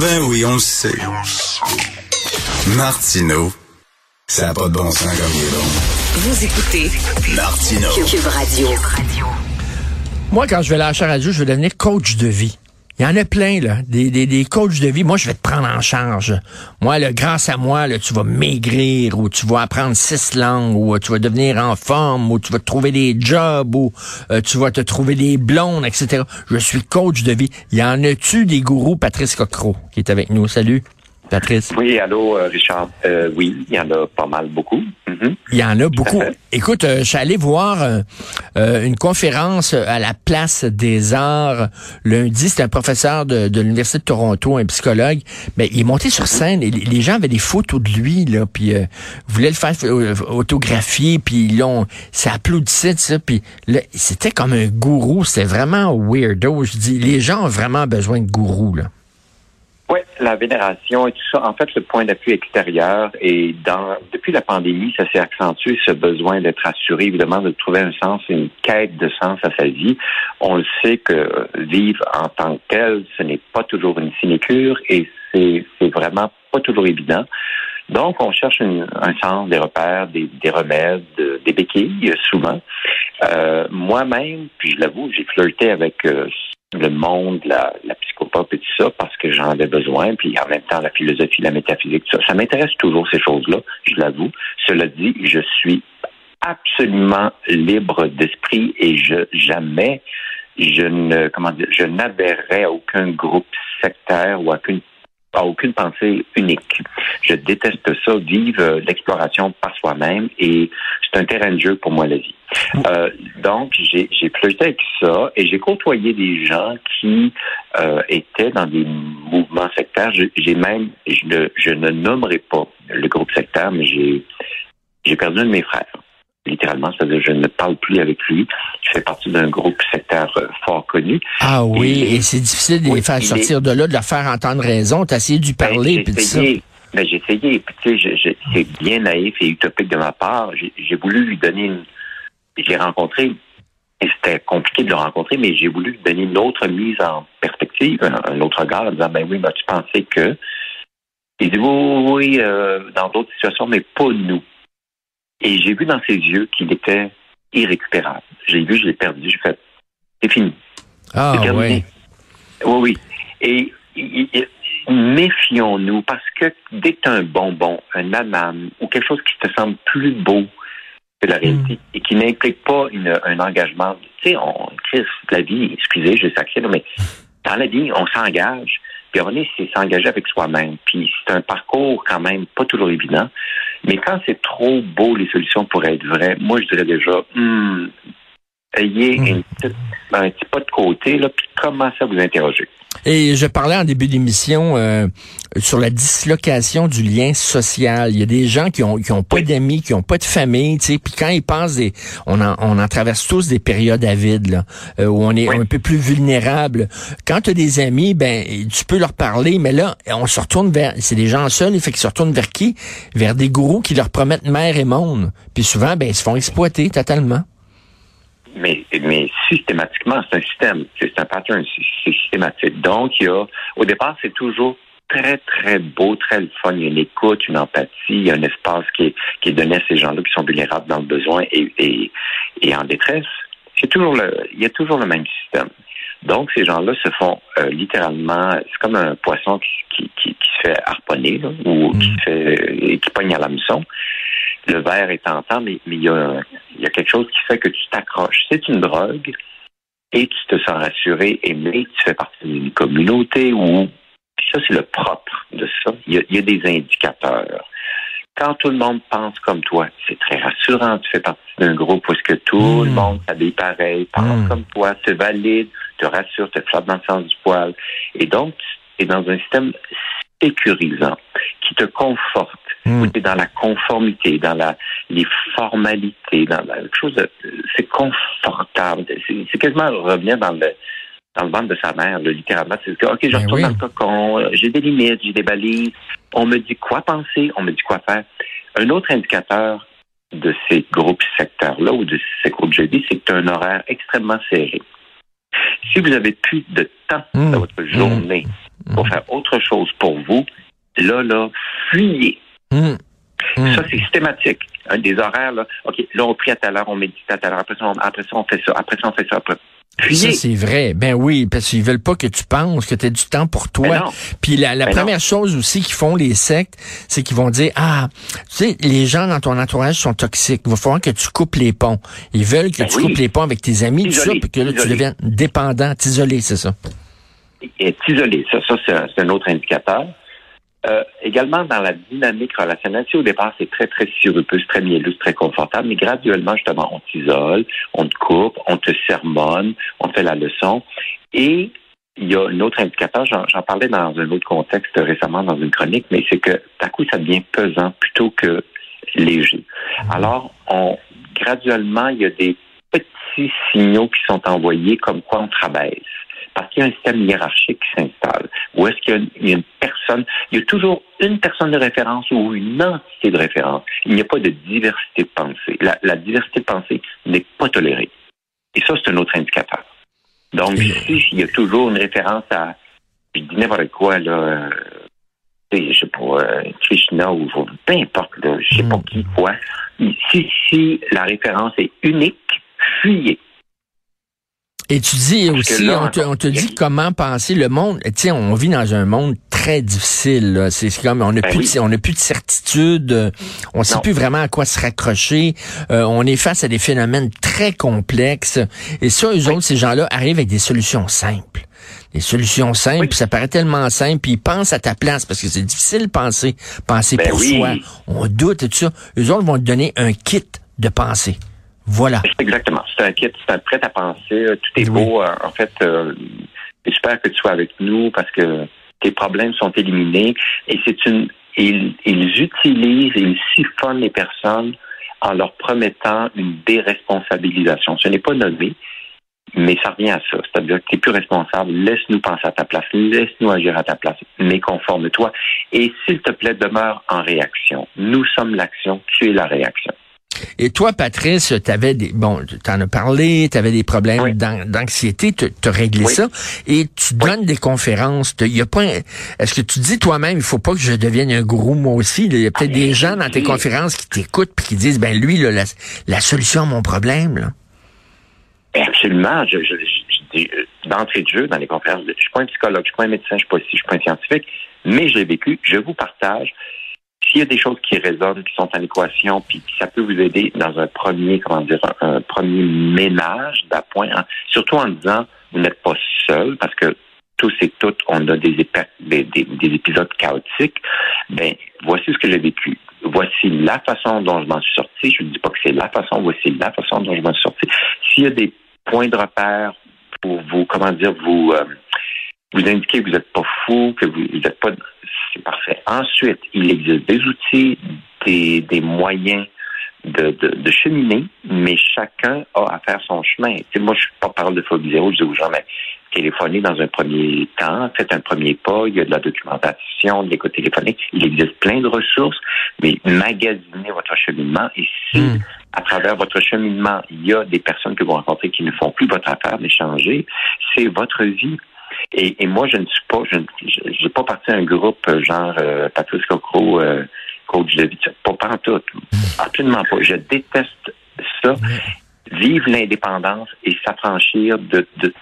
Ben oui, on le sait. Martineau, ça n'a pas de bon sens comme il est bon. Vous écoutez Martineau. Cube Radio. Moi, quand je vais lâcher la radio, je vais devenir coach de vie. Il y en a plein, là, des, des, des coachs de vie. Moi, je vais te prendre en charge. Moi, là, grâce à moi, là, tu vas maigrir, ou tu vas apprendre six langues, ou euh, tu vas devenir en forme, ou tu vas trouver des jobs, ou euh, tu vas te trouver des blondes, etc. Je suis coach de vie. Y en a-tu des gourous? Patrice Cocro, qui est avec nous? Salut, Patrice? Oui, allô, euh, Richard. Euh, oui, il y en a pas mal, beaucoup. Mhm. Il y en a beaucoup. Écoute, euh, je suis allé voir euh, une conférence à la Place des Arts lundi. C'était un professeur de, de l'Université de Toronto, un psychologue. Mais il est monté sur scène et les- gens avaient des photos de lui, là, puis euh, voulaient le faire autographier, puis ils l'ont... Ça applaudissait, de ça, puis là, c'était comme un gourou. C'était vraiment weirdo. Je dis, les gens ont vraiment besoin de gourous, là. Oui, la vénération et tout ça. En fait, le point d'appui extérieur et dans depuis la pandémie, ça s'est accentué ce besoin d'être assuré, évidemment, de trouver un sens, une quête de sens à sa vie. On le sait que vivre en tant que tel, ce n'est pas toujours une sinécure et c'est vraiment pas toujours évident. Donc, on cherche un sens, des repères, des, des remèdes, de- des béquilles, souvent. Euh, Moi-même, puis je l'avoue, j'ai flirté avec euh, le monde, la, la et tout ça, parce que j'en avais besoin, puis en même temps, la philosophie, la métaphysique, tout ça. Ça m'intéresse toujours, ces choses-là, je l'avoue. Cela dit, je suis absolument libre d'esprit et je jamais je ne comment dire je n'adhérerai à aucun groupe sectaire ou à aucune à aucune pensée unique. Je déteste ça, vivre euh, l'exploration par soi-même et c'est un terrain de jeu pour moi la vie. Euh, donc j'ai j'ai flirté avec ça et j'ai côtoyé des gens qui euh, étaient dans des mouvements sectaires. Je- J'ai même je ne, je ne nommerai pas le groupe sectaire, mais j'ai j'ai perdu un de mes frères littéralement, c'est-à-dire je ne parle plus avec lui. Je fais partie d'un groupe sectaire euh, fort connu. Ah oui, Et- et c'est difficile de les faire sortir de là, de leur faire entendre raison. T'as essayé de lui parler, Ben, puis j'ai ça. essayé. Ben, j'ai essayé. Puis, tu sais, c'est bien naïf et utopique de ma part. J'ai j'ai voulu lui donner une. Je l'ai rencontré. Et c'était compliqué de le rencontrer, mais j'ai voulu lui donner une autre mise en perspective, un, autre regard, en disant Ben oui, mais tu pensais que. Il dit Oui, oui, oui, euh, dans d'autres situations, mais pas nous. Et j'ai vu dans ses yeux qu'il était irrécupérable. J'ai vu, je l'ai perdu, j'ai fait C'est fini. Ah C'est terminé. oui. Oui, oui. Et méfions-nous parce que dès que tu as un bonbon, un anam ou quelque chose qui te semble plus beau que la réalité et qui n'implique pas une- un engagement, tu sais, on Chris, la vie, excusez, je sacré, là, mais dans la vie, on s'engage. C'est s'engager avec soi-même. Puis c'est un parcours quand même pas toujours évident. Mais quand c'est trop beau, les solutions pourraient être vraies, moi je dirais déjà, hmm, ayez Hmm. une petite- un petit pas de côté, là, puis commencez à vous interroger. Et je parlais en début d'émission euh, sur la dislocation du lien social. Il y a des gens qui ont qui ont pas d'amis, qui ont pas de famille, tu sais, puis quand ils passent des on en on en traverse tous des périodes à vide là, euh, où on est Oui. un peu plus vulnérable. Quand tu as des amis, ben tu peux leur parler, mais là on se retourne vers c'est des gens seuls, fait qu'ils se retournent vers qui? Vers des gourous qui leur promettent mer et monde. Puis souvent ben ils se font exploiter totalement. Mais, mais systématiquement, c'est un système, c'est un pattern, c'est systématique. Donc, il y a, au départ, c'est toujours très, très beau, très le fun. Il y a une écoute, une empathie, il y a un espace qui est, qui est donné à ces gens-là qui sont vulnérables dans le besoin et, et, et en détresse. C'est toujours le, il y a toujours le même système. Donc, ces gens-là se font euh, littéralement, c'est comme un poisson qui, qui, qui, qui se fait harponner là, ou qui se fait, et qui pogne à l'hameçon. Le verre est tentant, mais, mais il, y a, il y a quelque chose qui fait que tu t'accroches. C'est une drogue et tu te sens rassuré, aimé, tu fais partie d'une communauté où, ça c'est le propre de ça, il y a, il y a des indicateurs. Quand tout le monde pense comme toi, c'est très rassurant, tu fais partie d'un groupe où est-ce que tout le monde s'habille pareil, pense Mm. comme toi, te valide, te rassure, te flotte dans le sens du poil. Et donc, tu es dans un système sécurisant qui te conforte, Mm. es dans la conformité, dans la, les formalités, dans la quelque chose de, c'est confortable. C'est, quasiment revenir dans le, dans le ventre de sa mère, là, littéralement. C'est que, OK, je Ben retourne oui. dans le cocon, euh, j'ai des limites, j'ai des balises. On me dit quoi penser, on me dit quoi faire. Un autre indicateur de ces groupes secteurs-là ou de ces groupes jeudi, c'est que tu as un horaire extrêmement serré. Si vous avez plus de temps Mm. dans votre journée pour faire autre chose pour vous, là, là, fuyez. Hum. Ça, c'est systématique. Un des horaires, là, OK, là, on prie à telle heure, on médite à telle heure, après ça, on, après ça, on fait ça, après ça, on fait ça, après. Ça, c'est vrai. Ben oui, parce qu'ils veulent pas que tu penses, que tu aies du temps pour toi. Ben. Puis la, la Ben première chose aussi qu'ils font, les sectes, c'est qu'ils vont dire, ah, tu sais, les gens dans ton entourage sont toxiques. Il va falloir que tu coupes les ponts. Ils veulent que Ben tu oui. coupes les ponts avec tes amis, tout ça, puis que là, tu deviennes dépendant, t'isoler, c'est ça. est isolé. Ça, ça c'est un, c'est un autre indicateur. Euh, également, dans la dynamique relationnelle, si au départ, c'est très, très sirupeux, très mielleux, très confortable, mais graduellement, justement, on t'isole, on te coupe, on te sermonne, on te fait la leçon. Et il y a un autre indicateur, j'en parlais dans un autre contexte récemment dans une chronique, mais c'est que, d'un coup, ça devient pesant plutôt que léger. Alors, on, graduellement, il y a des petits signaux qui sont envoyés comme quoi on travaille parce qu'il y a un système hiérarchique qui s'installe. Ou est-ce qu'il y a une il y a toujours une personne de référence ou une entité de référence. Il n'y a pas de diversité de pensée. La, la diversité de pensée n'est pas tolérée. Et ça, c'est un autre indicateur. Donc, si il y a toujours une référence à, je dis n'importe quoi, là, euh, je sais pas, euh, Krishna ou ou peu importe, là, je sais pas Mm. qui, quoi. Si, si la référence est unique, fuyez. Et tu dis aussi, là, on te, on te dit comment penser le monde. Tu on vit dans un monde très difficile. C'est comme on n'a Ben plus, oui. de, on n'a plus de certitude. euh, On sait Non. plus vraiment à quoi se raccrocher. Euh, on est face à des phénomènes très complexes. Et ça, eux autres, ces gens-là arrivent avec des solutions simples. Des solutions simples, Oui. ça paraît tellement simple, puis ils pensent à ta place, parce que c'est difficile de penser, penser Ben pour soi. On doute et tout ça. Eux autres vont te donner un kit de pensée. Voilà. Exactement. C'est un kit, c'est prêt à penser. euh, Tout est Oui. beau. euh, En fait, euh, j'espère que tu sois avec nous parce que tes problèmes sont éliminés. Et c'est une. Ils, ils utilisent, ils siphonnent les personnes en leur promettant une déresponsabilisation. Ce n'est pas nommé, mais ça revient à ça. C'est-à-dire que tu n'es plus responsable. Laisse-nous penser à ta place. Laisse-nous agir à ta place. Mais conforme-toi. Et s'il te plaît, demeure en réaction. Nous sommes l'action. Tu es la réaction. Et toi, Patrice, t'avais des bon, t'en as parlé, t'avais des problèmes Oui. d'an- d'anxiété, tu as réglé Oui. ça, et tu donnes des conférences. Il y a pas, est-ce que tu dis toi-même, il faut pas que je devienne un gourou moi aussi Il y a peut-être Ah, des mais gens dans tes conférences qui t'écoutent puis qui disent, ben lui, là, la, la solution à mon problème, là. Ben, Absolument. Je, je, je- je dis, euh, d'entrée de jeu, dans les conférences, je suis pas un psychologue, je suis pas un médecin, je suis pas ici, je suis pas un scientifique, mais je l'ai vécu, je vous partage. S'il y a des choses qui résonnent, qui sont en équation, puis ça peut vous aider dans un premier, comment dire, un, premier ménage d'appoint, hein, surtout en disant, vous n'êtes pas seul, parce que tous et toutes, on a des épisodes chaotiques. Ben, voici ce que j'ai vécu. Voici la façon dont je m'en suis sorti. Je ne dis pas que c'est la façon, voici la façon dont je m'en suis sorti. S'il y a des points de repère pour vous, comment dire, vous, euh, vous indiquer que vous n'êtes pas fou, que vous n'êtes pas. C'est parfait. Ensuite, il existe des outils, des, des moyens de, de, de cheminer, mais chacun a à faire son chemin. Moi, je suis pas parole de phobie zéro, je dis aux gens, mais téléphonez dans un premier temps, faites un premier pas, il y a de la documentation, de l'écoute téléphonique, il existe plein de ressources, mais magasinez votre cheminement et si Mm. à travers votre cheminement, il y a des personnes que vous rencontrez qui ne font plus votre affaire, mais changer, c'est votre vie. Et, et moi, je ne suis pas, je n'ai pas parti d'un groupe euh, genre euh, Patrice Cocro, euh, coach de vie, pas, pas en tout. Absolument pas. Je déteste ça. Vivre l'indépendance et s'affranchir de, de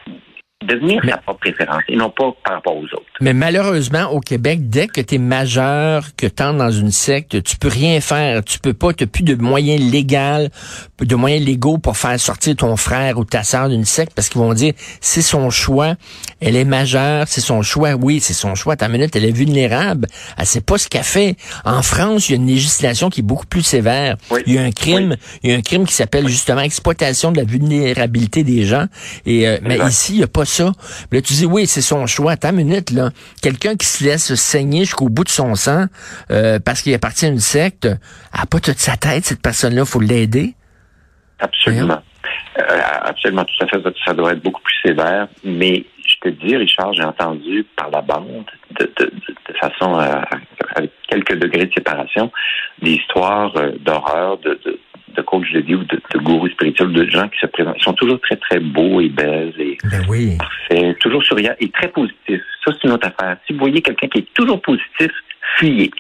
devenir Mais- sa propre référence et non pas par rapport aux autres. Mais malheureusement, au Québec, dès que tu es majeur, que tu entres dans une secte, tu peux rien faire. Tu peux pas, tu plus de moyens légaux, de moyens légaux pour faire sortir ton frère ou ta sœur d'une secte parce qu'ils vont dire c'est son choix, elle est majeure, c'est son choix. Oui, c'est son choix. Ta minute, elle est vulnérable. Elle sait pas ce qu'elle fait. En France, il y a une législation qui est beaucoup plus sévère. Oui. Il y a un crime, il y a un crime qui s'appelle justement exploitation de la vulnérabilité des gens. Et euh, mais ici, il n'y a pas ça. Mais là, tu dis oui, c'est son choix. Ta minute là, quelqu'un qui se laisse saigner jusqu'au bout de son sang euh, parce qu'il appartient à une secte, elle a pas toute sa tête cette personne-là. Faut l'aider. Absolument. Euh, absolument, tout à fait. Ça, doit être beaucoup plus sévère. Mais je te dis, Richard, j'ai entendu par la bande, de, de, de, de façon euh, avec quelques degrés de séparation, des histoires euh, d'horreur de, de, de coachs de vie ou de, de gourous spirituels, de gens qui se présentent. Ils sont toujours très, très beaux et belles et Ben oui. parfaits, toujours souriants et très positifs. Ça, c'est une autre affaire. Si vous voyez quelqu'un qui est toujours positif, fuyez.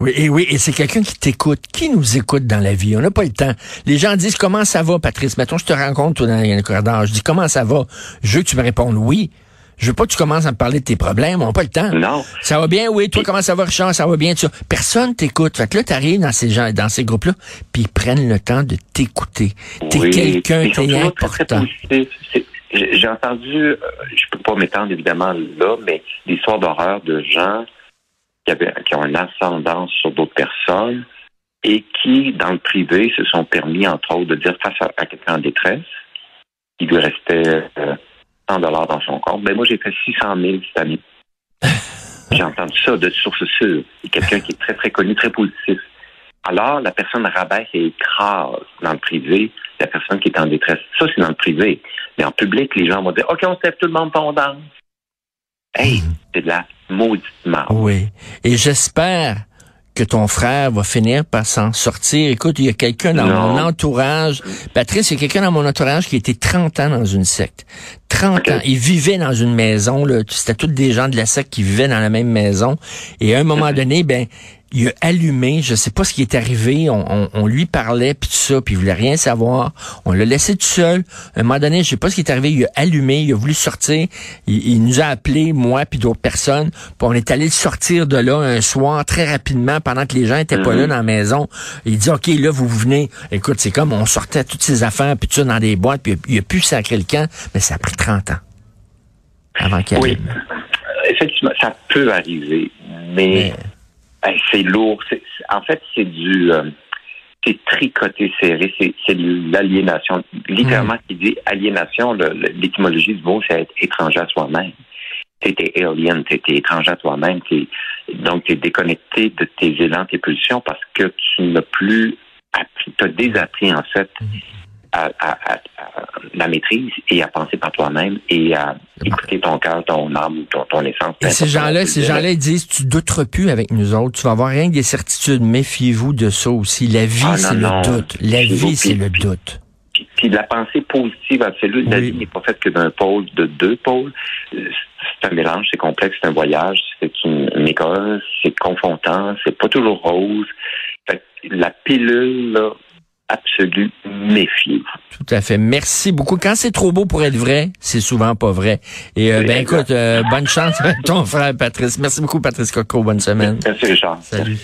Oui, et oui, et c'est quelqu'un qui t'écoute. Qui nous écoute dans la vie? On n'a pas le temps. Les gens disent comment ça va, Patrice? Mettons, je te rencontre dans le corridor. Je dis comment ça va? Je veux que tu me répondes oui. Je veux pas que tu commences à me parler de tes problèmes. On n'a pas le temps. Non. Ça va bien, oui. Toi, comment ça va, Richard? Ça va bien, tu Personne t'écoute. Fait que là, t'arrives dans ces gens, dans ces groupes-là, puis ils prennent le temps de t'écouter. T'es Oui, quelqu'un, t'es important. j'ai entendu, euh, je peux pas m'étendre évidemment là, mais l'histoire d'horreur de gens qui, avaient, qui ont une ascendance sur d'autres personnes et qui, dans le privé, se sont permis, entre autres, de dire face à, à quelqu'un en détresse, il lui restait euh, 100 dollars dans son compte. Ben moi, j'ai fait 600 000 cette année. j'ai entendu ça de source sûre. Et Quelqu'un qui est très, très connu, très positif. Alors, la personne rabaisse et écrase dans le privé la personne qui est en détresse. Ça, c'est dans le privé. Mais en public, les gens vont dire OK, on se lève tout le monde, on danse. Hey, c'est de la maudite. Oui. Et j'espère que ton frère va finir par s'en sortir. Écoute, il y a quelqu'un dans Non. mon entourage. Patrice, il y a quelqu'un dans mon entourage qui était 30 ans dans une secte. 30 Ok. ans. Il vivait dans une maison, là. C'était tous des gens de la secte qui vivaient dans la même maison. Et à un moment donné, ben, il a allumé, je sais pas ce qui est arrivé, on, on- on lui parlait, puis tout ça, puis il voulait rien savoir. On l'a laissé tout seul. À un moment donné, je sais pas ce qui est arrivé, il a allumé, il a voulu sortir. Il, il nous a appelé, moi puis d'autres personnes. Puis on est allé le sortir de là un soir très rapidement pendant que les gens étaient pas Mhm. là dans la maison. Il dit OK, là vous venez. Écoute, c'est comme on sortait toutes ces affaires puis tout ça dans des boîtes, puis il a pu sacrer le camp, mais ça a pris 30 ans avant qu'il Oui. Effectivement, ça peut arriver, mais, c'est lourd. En fait, c'est du. euh, c'est tricoté serré, c'est l'aliénation. Littéralement, qui dit aliénation, l'étymologie du mot, c'est être étranger à soi-même. T'es t'es alien, t'es t'es étranger à toi-même, t'es- donc tu es déconnecté de tes élans, tes pulsions parce que tu n'as plus appris, tu as désappris en fait à, à- à- à la maîtrise et à penser par toi-même et à écouter ton cœur, ton âme, ton, ton essence. Et ces gens-là, ces gens-là, ils disent, tu douteras plus avec nous autres. Tu vas avoir rien que des certitudes. Méfiez-vous de ça aussi. La vie, Ah, c'est le doute. La vie, c'est le doute. Puis, la pensée positive absolue. La vie n'est pas faite que d'un pôle, de deux pôles. C'est un mélange, c'est complexe, c'est un voyage, c'est une, une école, c'est confrontant, c'est pas toujours rose. Fait que la pilule, là, absolue, méfiez-vous. Tout à fait. Merci beaucoup. Quand c'est trop beau pour être vrai, c'est souvent pas vrai. Et euh, ben écoute, euh, bonne chance avec ton frère Patrice. Merci beaucoup, Patrice Coco. Bonne semaine. Merci, Richard. Salut.